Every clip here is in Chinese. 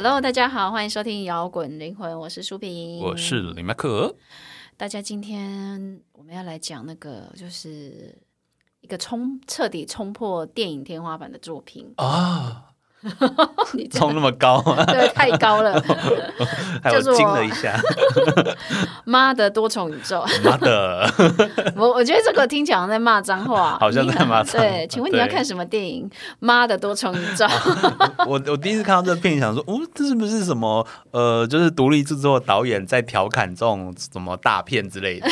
Hello，大家好，欢迎收听摇滚灵魂，我是舒平，我是李麦克。大家今天我们要来讲那个，就是一个冲彻底冲破电影天花板的作品啊！你冲那么高，对太高了，还有叫做惊了一下，妈的多重宇宙！妈的！我我觉得这个听起来好像在骂脏话，好像在骂脏对，请问你要看什么电影？妈的多重宇宙！我我第一次看到这个片，想说，哦，这是不是什么呃，就是独立制作导演在调侃这种什么大片之类的？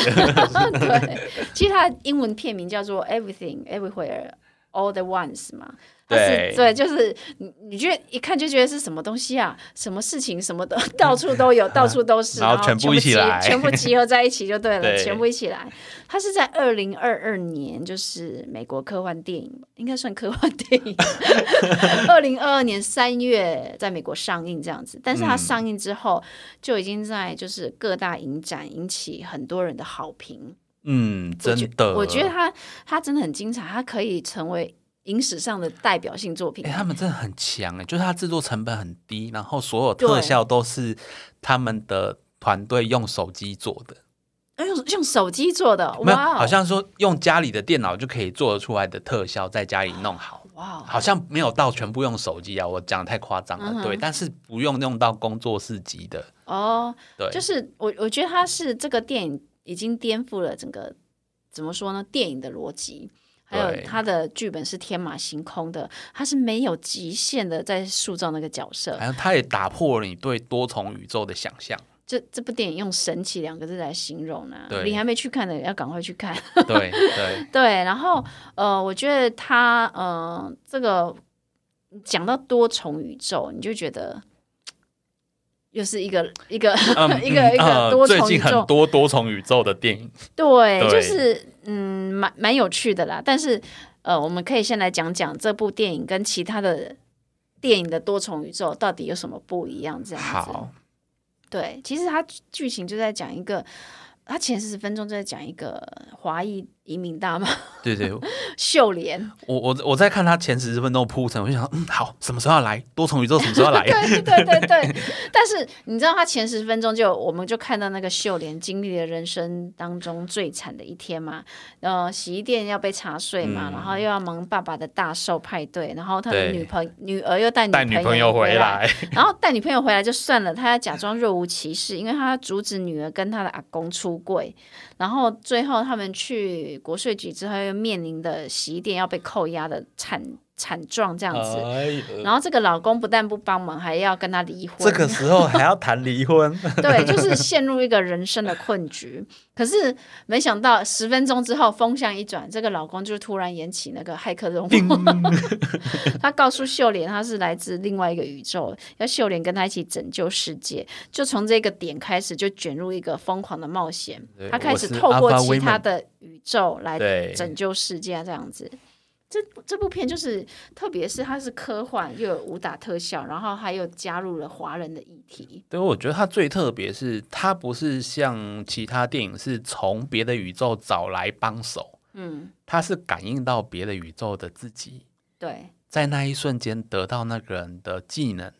对，其实它的英文片名叫做 Everything Everywhere All the ones 嘛。它是对对，就是你，你觉得一看就觉得是什么东西啊？什么事情什么的，到处都有，到处都是，然然后全部一起集来全部集合在一起就对了，对全部一起来。它是在二零二二年，就是美国科幻电影，应该算科幻电影。二零二二年三月在美国上映这样子，但是它嗯上映之后就已经在就是各大影展引起很多人的好评。嗯，真的，我觉得他他真的很精彩，他可以成为影史上的代表性作品。哎、他们真的很强哎，就是他制作成本很低，然后所有特效都是他们的团队用手机做的，哎用用手机做的，没有，好像说用家里的电脑就可以做得出来的特效，在家里弄好。哇哦，好像没有到全部用手机啊，我讲的太夸张了，嗯对，但是不用用到工作室级的，哦，对，就是我我觉得他是这个电影已经颠覆了整个怎么说呢？电影的逻辑。还有对它的剧本是天马行空的，他是没有极限的在塑造那个角色。好像他也打破了你对多重宇宙的想象，这这部电影用神奇两个字来形容呢、对你还没去看的要赶快去看。对对，对，然后呃，我觉得他呃，这个讲到多重宇宙，你就觉得又是一个 一个、嗯 一个一个多最近重宇宙很，多多重宇宙的电影，对，对就是嗯，蛮蛮有趣的啦。但是呃，我们可以先来讲讲这部电影跟其他的电影的多重宇宙到底有什么不一样，这样子。好，对，其实它剧情就在讲一个，它前四十分钟就在讲一个华裔移民大妈对对，秀莲。我我我在看他前十分钟的铺陈，我就想，嗯，好，什么时候要来多重宇宙？什么时候要来？对对对对，但是你知道，他前十分钟就我们就看到那个秀莲经历了人生当中最惨的一天嘛，呃，洗衣店要被查税嘛，嗯然后又要忙爸爸的大寿派对，然后他的女朋女儿又带带女朋友回回来，然后带女朋友回来就算了，他要假装若无其事，因为他要阻止女儿跟他的阿公出柜。然后最后他们去国税局之后，又面临的洗衣店要被扣押的惨惨状这样子。哎然后这个老公不但不帮忙，还要跟他离婚。这个时候还要谈离婚，对，就是陷入一个人生的困局。可是没想到十分钟之后风向一转，这个老公就突然演起那个骇客任务。他告诉秀莲他是来自另外一个宇宙，要秀莲跟他一起拯救世界。就从这个点开始，就卷入一个疯狂的冒险。他开始透过其他的宇宙来拯救世界，这样子。这这部片就是，特别是它是科幻，又有武打特效，然后还有加入了华人的议题。对，我觉得它最特别是，它不是像其他电影是从别的宇宙找来帮手，嗯，它是感应到别的宇宙的自己，对。在那一瞬间得到那个人的技能。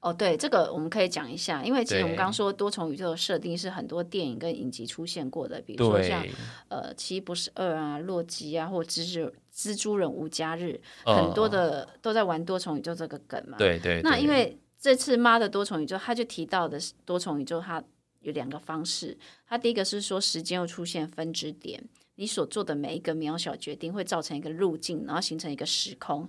哦，对，这个我们可以讲一下，因为其实我们对刚刚说多重宇宙的设定是很多电影跟影集出现过的，比如说像对，呃《奇异博士二》啊、洛基啊，或蜘蛛蜘蛛人无家日，呃很多的都在玩多重宇宙这个梗嘛。对对对那因为这次妈的多重宇宙，他就提到的是多重宇宙，它有两个方式。它第一个是说时间又出现分支点，你所做的每一个渺小决定会造成一个路径，然后形成一个时空。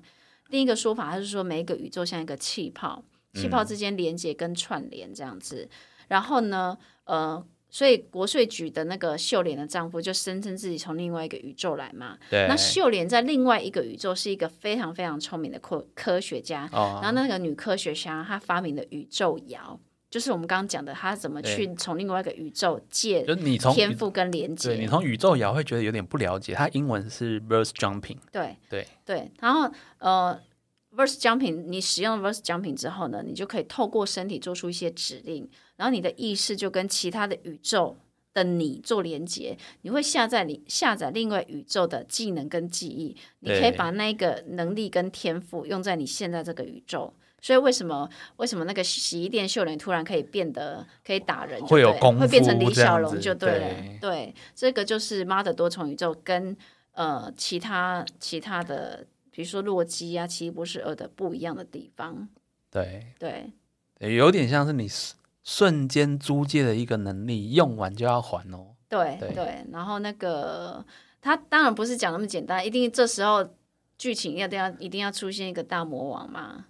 另一个说法，它是说每一个宇宙像一个气泡，气泡之间连接跟串联这样子。然后呢，呃。所以国税局的那个秀莲的丈夫就声称自己从另外一个宇宙来嘛，对，那秀莲在另外一个宇宙是一个非常非常聪明的科科学家，哦然后那个女科学家她发明的宇宙摇，就是我们刚刚讲的，她怎么去从另外一个宇宙借就你从天赋跟连接。你从宇宙摇会觉得有点不了解，它英文是 verse jumping，对对对，然后呃，verse jumping，你使用 verse jumping 之后呢，你就可以透过身体做出一些指令，然后你的意识就跟其他的宇宙。的你做连接，你会下载你下载另外宇宙的技能跟记忆，你可以把那个能力跟天赋用在你现在这个宇宙，所以为什么为什么那个洗衣店秀莲突然可以变得可以打人会有会变成李小龙就对了。对对，这个就是妈的多重宇宙跟呃其他其他的，比如说洛基啊、奇异博士二的不一样的地方。对，对对有点像是你瞬瞬间租借的一个能力，用完就要还哦。对对对，然后那个他当然不是讲那么简单，一定这时候剧情要要一定要出现一个大魔王嘛。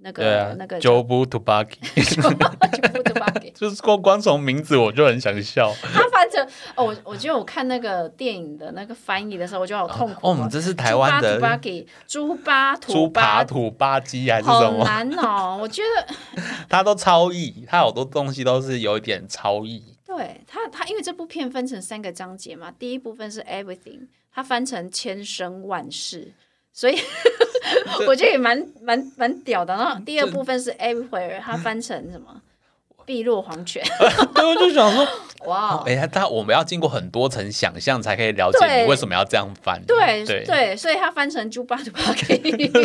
那对个、啊那个 Jobu Tubaki，就不把给就是光光从名字我就很想笑。他 哦，我我觉得我看那个电影的那个翻译的时候，我觉得好痛苦、哦，我们这是台湾的猪巴给猪巴猪土巴扒土巴鸡还是什好么？难哦，我觉得 他都超译，他好多东西都是有一点超译。对他他因为这部片分成三个章节嘛，第一部分是 everything，它翻成千生万世，所以 我觉得也蛮蛮蛮屌的。然后第二部分是 everywhere，它翻成什么？碧落黄泉，对，我就想说，哇、哎、呀，他我们要经过很多层想象，才可以了解你为什么要这样翻。对对。对，所以他翻成猪八土八 给。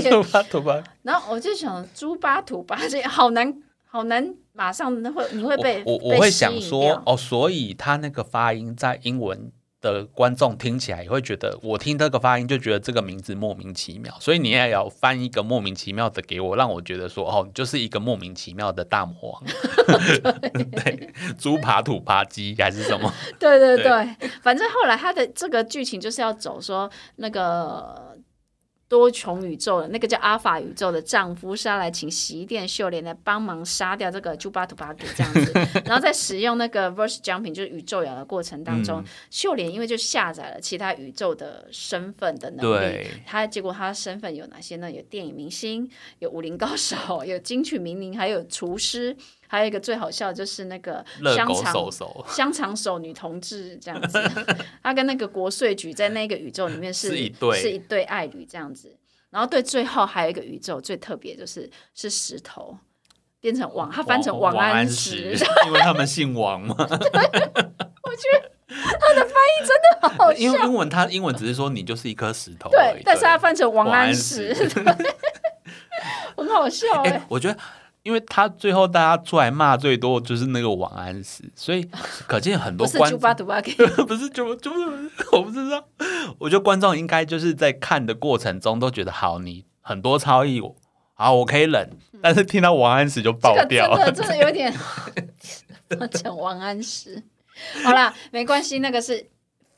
猪八土八，然后我就想，猪八土八这好难，好难，马上会你会被我我我会想说哦，所以他那个发音在英文的观众听起来也会觉得，我听这个发音就觉得这个名字莫名其妙，所以你也要翻一个莫名其妙的给我，让我觉得说哦，你就是一个莫名其妙的大魔王，对，猪扒土扒鸡还是什么？对对对。对，反正后来他的这个剧情就是要走说那个多重宇宙的那个叫阿法宇宙的丈夫是要来请洗衣店秀莲来帮忙杀掉这个朱巴图巴给这样子，然后在使用那个 verse jumping 就是宇宙摇的过程当嗯。中，秀莲因为就下载了其他宇宙的身份的能力对，他结果他的身份有哪些呢？有电影明星，有武林高手，有金曲名伶，还有厨师，还有一个最好笑的就是那个香肠手手香肠手女同志这样子，她跟那个国税局在那个宇宙里面是是一对是一对爱侣这样子。然后对最后还有一个宇宙最特别就是是石头变成王，他翻成王安安石，因为他们姓王嘛。我觉得。他的翻译真的好笑因为。英文他英文只是说你就是一颗石头对但是他翻成王王安安石，石对 很好笑哎、哎、我觉得，因为他最后大家出来骂最多就是那个王安石，所以 可见很不是多观众猪巴图巴给 不是就就是我不知道，我觉得观众应该就是在看的过程中都觉得好，你很多超译，好我可以忍，但是听到王安石就爆这个真掉，的真的有点 讲王安石。好啦，没关系，那个是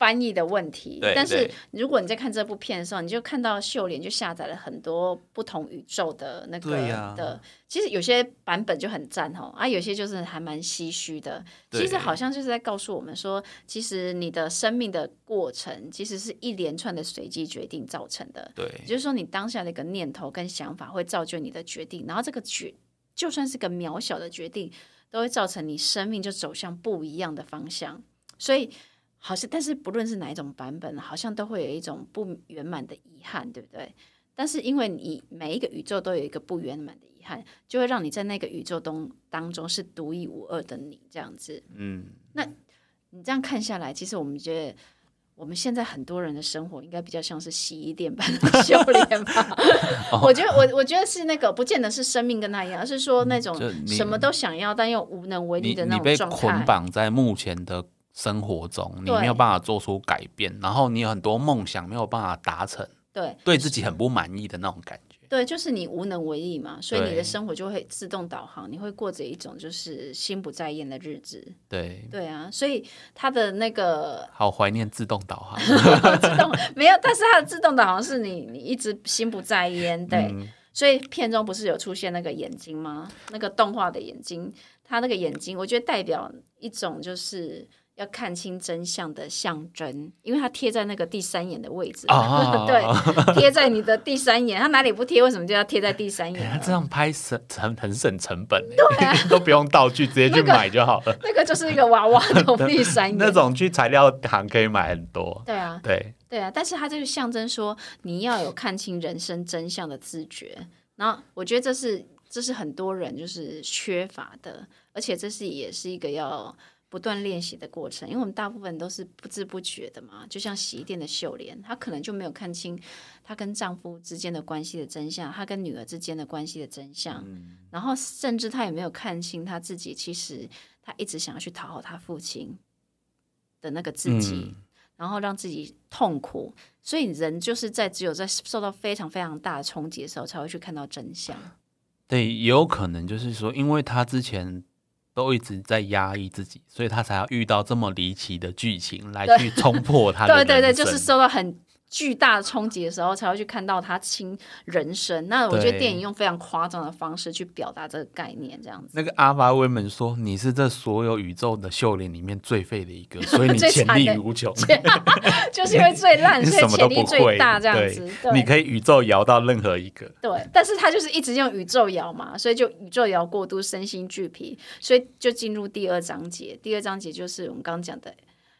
翻译的问题。但是如果你在看这部片的时候，你就看到秀莲就下载了很多不同宇宙的那个的，其实有些版本就很赞哦，啊，有些就是还蛮唏嘘的。其实好像就是在告诉我们说，其实你的生命的过程其实是一连串的随机决定造成的。对也就是说，你当下的一个念头跟想法会造就你的决定，然后这个决就算是个渺小的决定，都会造成你生命就走向不一样的方向。所以，好像但是不论是哪一种版本，好像都会有一种不圆满的遗憾，对不对？但是因为你每一个宇宙都有一个不圆满的遗憾，就会让你在那个宇宙中当中是独一无二的你，这样子。嗯，那你这样看下来，其实我们觉得。我们现在很多人的生活应该比较像是洗衣店般的 修炼吧？我觉得我我觉得是那个，不见得是生命跟他一样，而是说那种什么都想要但又无能为力的那种状态。捆绑在目前的生活中，你没有办法做出改变，然后你有很多梦想没有办法达成，对对自己很不满意的那种感觉。对，就是你无能为力嘛，所以你的生活就会自动导航，你会过着一种就是心不在焉的日子。对，对啊，所以他的那个好怀念自动导航。自动没有，但是它的自动导航是你你一直心不在焉，对。嗯所以片中不是有出现那个眼睛吗？那个动画的眼睛，他那个眼睛，我觉得代表一种就是要看清真相的象征，因为它贴在那个第三眼的位置，啊 对，贴在你的第三眼，它哪里不贴，为什么就要贴在第三哎眼这样拍省成很省成本欸，都不用道具，直接去买就好了。那个就是一个娃娃的第三眼，那种去材料行可以买很多。对啊，对，对啊，但是它就是象征说你要有看清人生真相的自觉，然后我觉得这是这是很多人就是缺乏的，而且这是也是一个要不断练习的过程，因为我们大部分都是不知不觉的嘛，就像洗衣店的秀莲，她可能就没有看清她跟丈夫之间的关系的真相，她跟女儿之间的关系的真相，然后甚至她也没有看清她自己，其实她一直想要去讨好她父亲的那个自己，然后让自己痛苦，所以人就是在只有在受到非常非常大的冲击的时候，才会去看到真相。对，也有可能就是说，因为她之前。都一直在压抑自己，所以他才要遇到这么离奇的剧情来去冲破他的。对对对，就是受到很。巨大的冲击的时候，才会去看到他亲人生。那我觉得电影用非常夸张的方式去表达这个概念，这样子。那个阿法威门说：“你是这所有宇宙的秀林里面最废的一个，所以你潜力无穷，就是因为最烂，所以潜力最大，这样子。你可以宇宙摇到任何一个。对，但是他就是一直用宇宙摇嘛，所以就宇宙摇过度，身心俱疲，所以就进入第二章节。第二章节就是我们刚刚讲的，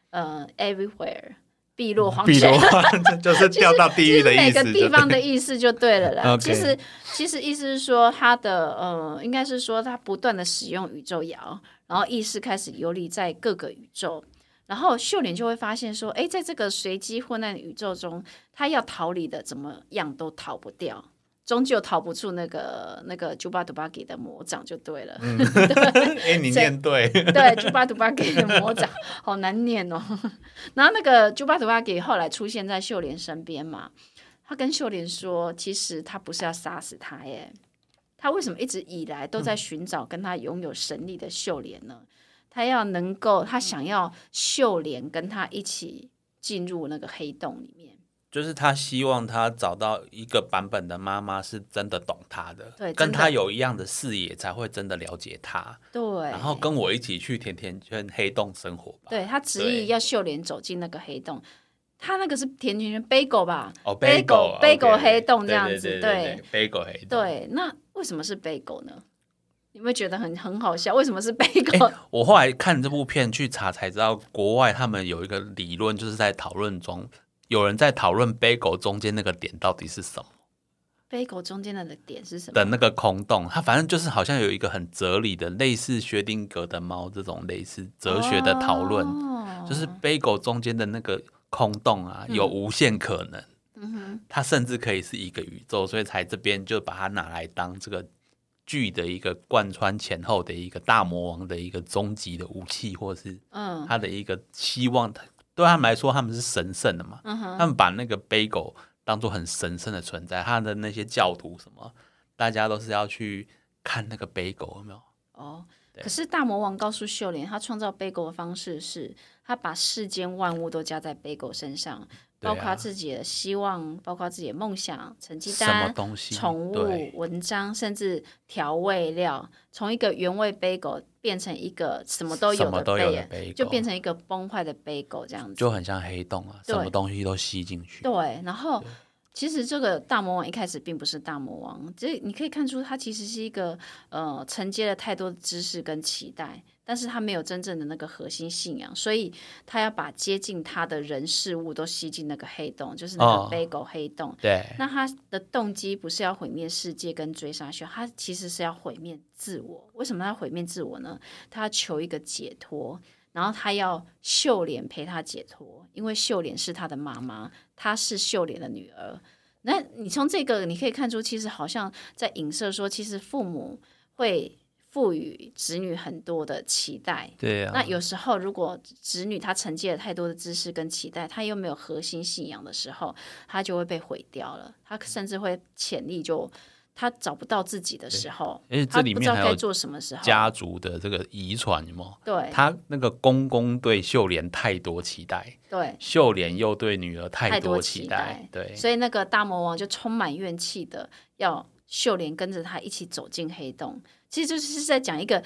呃，everywhere。碧落黄泉，就是掉到地狱的意思。每个地方的意思就对了啦。其实，其实意思是说，他的呃，应该是说他不断的使用宇宙摇，然后意识开始游离在各个宇宙，然后秀莲就会发现说，哎，在这个随机混乱的宇宙中，他要逃离的怎么样都逃不掉。终究逃不出那个那个朱巴杜巴给的魔掌就对了。哎，你念对。对，朱巴杜巴给的魔掌好难念哦。然后那个朱巴杜巴给后来出现在秀莲身边嘛，他跟秀莲说，其实他不是要杀死他耶，他为什么一直以来都在寻找跟他拥有神力的秀莲呢？他要能够，他想要秀莲跟他一起进入那个黑洞里面。就是他希望他找到一个版本的妈妈，是真的懂他的，对，跟他有一样的视野，才会真的了解他。对，然后跟我一起去甜甜圈黑洞生活吧。对他执意要秀莲走进那个黑洞，他那个是甜甜圈 bagel 吧？哦，，bagel，bagel 黑洞这样子，对，，bagel 黑洞。对，那为什么是 bagel 呢？你会觉得很很好笑？为什么是 bagel？？我后来看这部片去查才知道，国外他们有一个理论，就是在讨论中。有人在讨论杯狗中间那个点到底是什么？杯狗中间的点是什么？的那个空洞，它反正就是好像有一个很哲理的，类似薛定谔的猫这种类似哲学的讨论，就是杯狗中间的那个空洞啊，有无限可能。嗯哼，它甚至可以是一个宇宙，所以才这边就把它拿来当这个剧的一个贯穿前后的一个大魔王的一个终极的武器，或是嗯，他的一个希望。对他们来说，他们是神圣的嘛？他们把那个杯狗当做很神圣的存在。他的那些教徒什么，大家都是要去看那个杯狗，有没有？哦，可是大魔王告诉秀莲，他创造杯狗的方式是，他把世间万物都加在杯狗身上。包括自己的希望，包括自己的梦想，成绩单、宠物、文章，甚至调味料，从一个原味杯狗变成一个什么都有的杯，就变成一个崩坏的杯狗，这样子。就很像黑洞啊，什么东西都吸进去。对，然后其实这个大魔王一开始并不是大魔王，这你可以看出他其实是一个呃承接了太多的知识跟期待。但是他没有真正的那个核心信仰，所以他要把接近他的人事物都吸进那个黑洞，就是那个背狗黑洞。对，那他的动机不是要毁灭世界跟追杀秀，他其实是要毁灭自我。为什么要毁灭自我呢？他要求一个解脱，然后他要秀莲陪他解脱，因为秀莲是他的妈妈，她是秀莲的女儿。那你从这个你可以看出，其实好像在影射说，其实父母会。赋予子女很多的期待，对啊。那有时候，如果子女他承接了太多的知识跟期待，他又没有核心信仰的时候，他就会被毁掉了。他甚至会潜力就他找不到自己的时候，而且这里面还有做什么时候家族的这个遗传吗？对，他那个公公对秀莲太多期待，对，秀莲又对女儿太多期待，对，所以那个大魔王就充满怨气的要秀莲跟着他一起走进黑洞。其实就是在讲一个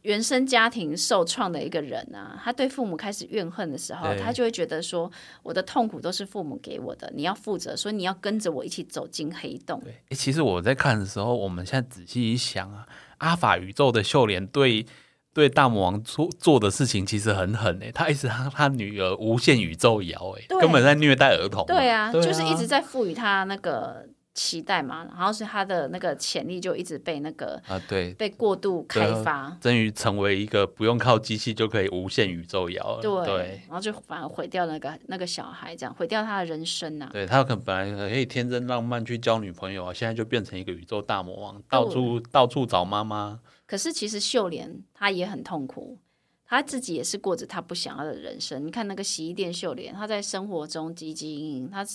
原生家庭受创的一个人啊，他对父母开始怨恨的时候，他就会觉得说，我的痛苦都是父母给我的，你要负责，所以你要跟着我一起走进黑洞。对，其实我在看的时候，我们现在仔细一想啊，阿法宇宙的秀莲对对大魔王做做的事情其实很狠诶，他一直他他女儿无限宇宙摇诶，根本在虐待儿童。对啊，就是一直在赋予他那个。期待嘛，然后是他的那个潜力就一直被那个啊，对，被过度开发，终于成为一个不用靠机器就可以无限宇宙摇了。对，对，然后就反而毁掉那个那个小孩，这样毁掉他的人生呐、对他可能本来可以天真浪漫去交女朋友啊，现在就变成一个宇宙大魔王，到处到处找妈妈。可是其实秀莲她也很痛苦，她自己也是过着她不想要的人生。你看那个洗衣店秀莲，她在生活中汲汲营营，她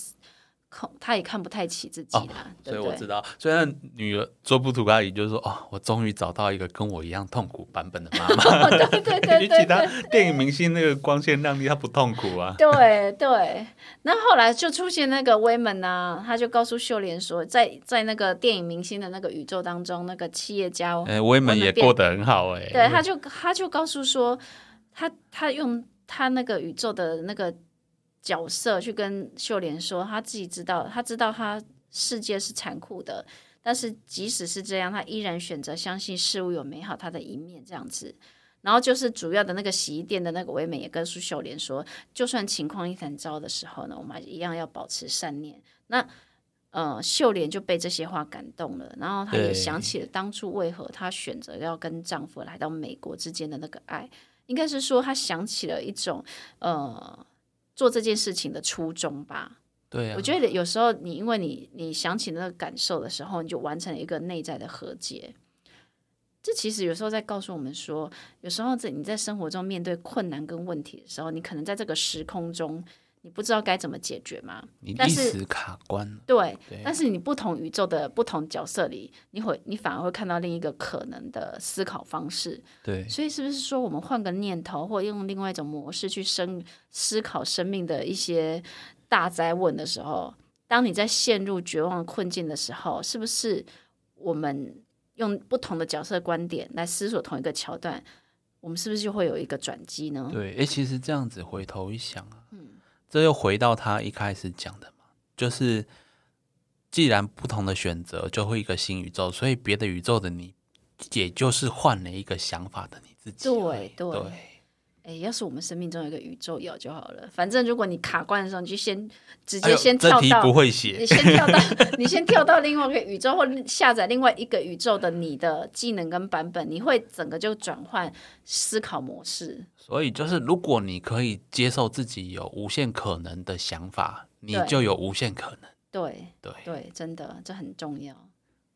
看他也看不太起自己啦？所以我知道，虽然女儿做布图阿姨就是说，哦，我终于找到一个跟我一样痛苦版本的妈妈。对 对对比对起他电影明星那个光鲜亮丽，他不痛苦啊。对对，那后来就出现那个威门啊，他就告诉秀莲说，在在那个电影明星的那个宇宙当中，那个企业家哎，威门也过得很好哎、对，他就他就告诉说，他他用他那个宇宙的那个角色去跟秀莲说，他自己知道，他知道他世界是残酷的，但是即使是这样，他依然选择相信事物有美好它的一面，这样子。然后就是主要的那个洗衣店的那个唯美也跟苏秀莲说，就算情况一团糟的时候呢，我们一样要保持善念。那呃，秀莲就被这些话感动了，然后她也想起了当初为何她选择要跟丈夫来到美国之间的那个爱，应该是说她想起了一种呃做这件事情的初衷吧。对啊我，觉得有时候你因为你你想起那个感受的时候，你就完成了一个内在的和解。这其实有时候在告诉我们说，有时候在你在生活中面对困难跟问题的时候，你可能在这个时空中，你不知道该怎么解决吗。你但是一时卡关了。对，对但是你不同宇宙的不同角色里，你会你反而会看到另一个可能的思考方式。对，所以是不是说，我们换个念头，或用另外一种模式去生思考生命的一些大灾问的时候，当你在陷入绝望困境的时候，是不是我们用不同的角色观点来思索同一个桥段，我们是不是就会有一个转机呢？对，哎、其实这样子回头一想啊，嗯这又回到他一开始讲的嘛，就是既然不同的选择就会一个新宇宙，所以别的宇宙的你，也就是换了一个想法的你自己。对对哎，要是我们生命中有一个宇宙要就好了。反正如果你卡关的时候，你就先直接先跳到，不会写你，先跳到，你先跳到另外一个宇宙，或下载另外一个宇宙的你的技能跟版本，你会整个就转换思考模式。所以就是如果你可以接受自己有无限可能的想法，你就有无限可能。对对，对，真的这很重要。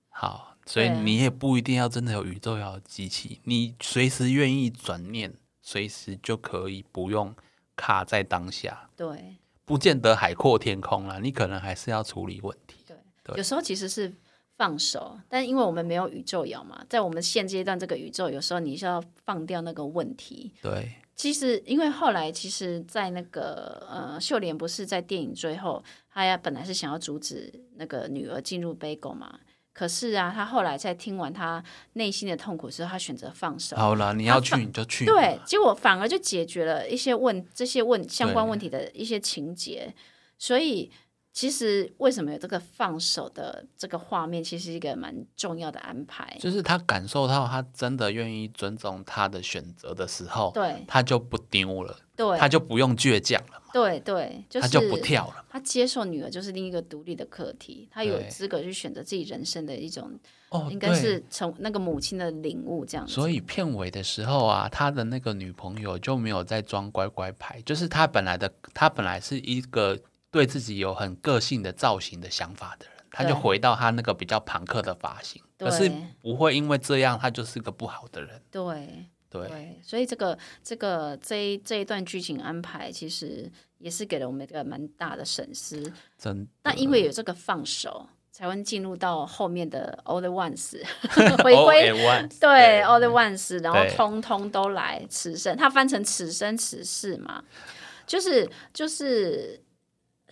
好，所以你也不一定要真的有宇宙要机器，你随时愿意转念，随时就可以不用卡在当下，对不见得海阔天空啦，你可能还是要处理问题。对，对有时候其实是放手，但因为我们没有宇宙摇嘛，在我们现阶段这个宇宙，有时候你是要放掉那个问题。对，其实，因为后来其实，在那个呃，秀莲不是在电影最后，她呀本来是想要阻止那个女儿进入 Bagel 嘛，可是啊，他后来在听完他内心的痛苦之后，他选择放手。好了，你要去你就去，对，，结果反而就解决了一些问这些问相关对问题的一些情节，所以其实为什么有这个放手的这个画面，其实是一个蛮重要的安排。就是他感受到他真的愿意尊重他的选择的时候，对他就不丢了，对他就不用倔强了嘛，对对，就是他就不跳了。他接受女儿就是另一个独立的课题，他有对资格去选择自己人生的一种，哦，应该是从那个母亲的领悟这样子。所以片尾的时候啊，他的那个女朋友就没有在装乖乖牌，就是他本来的，他本来是一个对自己有很个性的造型的想法的人，他就回到他那个比较朋克的发型，对可是不会因为这样他就是个不好的人。对。对，对，所以这个这个这一这一段剧情安排，其实也是给了我们一个蛮大的审思。真那因为有这个放手，才会进入到后面的 All the Ones 回归 对 All the Ones，然后通通都来此生，它翻成此生此世嘛，就是就是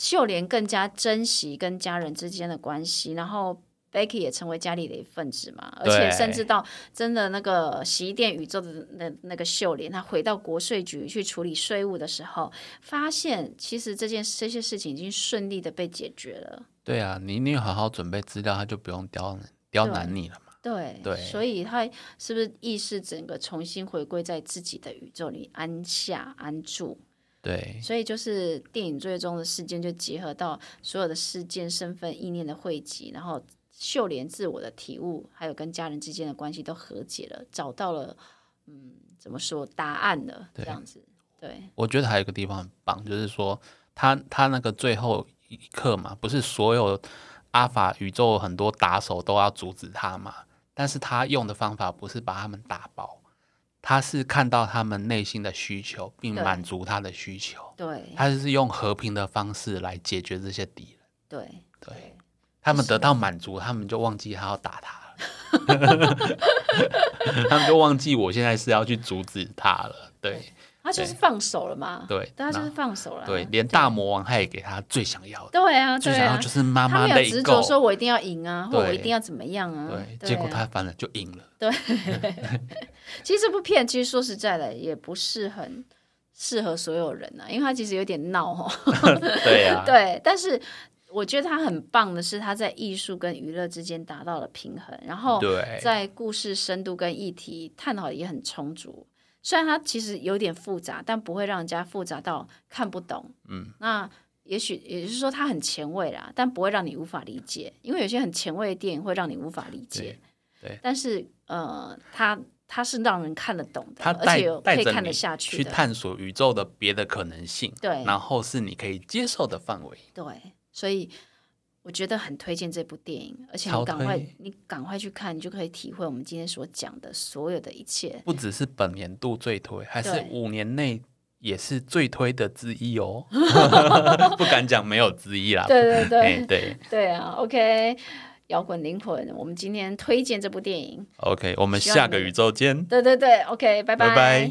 秀莲更加珍惜跟家人之间的关系，然后。Becky 也成为家里的一份子嘛，而且甚至到真的那个洗衣店宇宙的那那个秀莲，她回到国税局去处理税务的时候，发现其实这件这些事情已经顺利的被解决了。对啊，你你有好好准备资料，他就不用刁刁难你了嘛。对，对所以他是不是意识整个重新回归在自己的宇宙里安下安住？对所以就是电影最终的事件就结合到所有的事件、身份、意念的汇集，然后秀莲自我的体悟，还有跟家人之间的关系都和解了，找到了嗯怎么说答案了，这样子。对我觉得还有一个地方很棒，就是说他他那个最后一刻嘛，不是所有阿法宇宙很多打手都要阻止他嘛，但是他用的方法不是把他们打爆，他是看到他们内心的需求，并满足他的需求，对。他是用和平的方式来解决这些敌人。对。对。他们得到满足，他们就忘记他要打他了，他们就忘记我现在是要去阻止他了。对他就是放手了嘛，对，但他就是放手了啊，对，连大魔王他也给他最想要的，对啊，最想要，就是妈他妈没有执着。说我一定要赢啊，或我一定要怎么样啊，对，对结果啊他反而就赢了。对 其实这部片其实说实在的，也不是很适合所有人啊，因为他其实有点闹哦。对啊，对，但是我觉得他很棒的是，他在艺术跟娱乐之间达到了平衡，然后对在故事深度跟议题探讨也很充足。虽然它其实有点复杂，但不会让人家复杂到看不懂。嗯，那也许也就是说它很前卫啦，但不会让你无法理解，因为有些很前卫的电影会让你无法理解。对对但是呃，它它是让人看得懂的，而且有可以看得下去去。探索宇宙的别的可能性，对然后是你可以接受的范围。对，所以我觉得很推荐这部电影，而且你超赶快你赶快去看，你就可以体会我们今天所讲的所有的一切。不只是本年度最推，还是五年内也是最推的之一哦。不敢讲没有之一啦。对对哎对对对啊，OK，摇滚灵魂，我们今天推荐这部电影。，OK，我们下个宇宙见，对对对，OK，拜拜拜。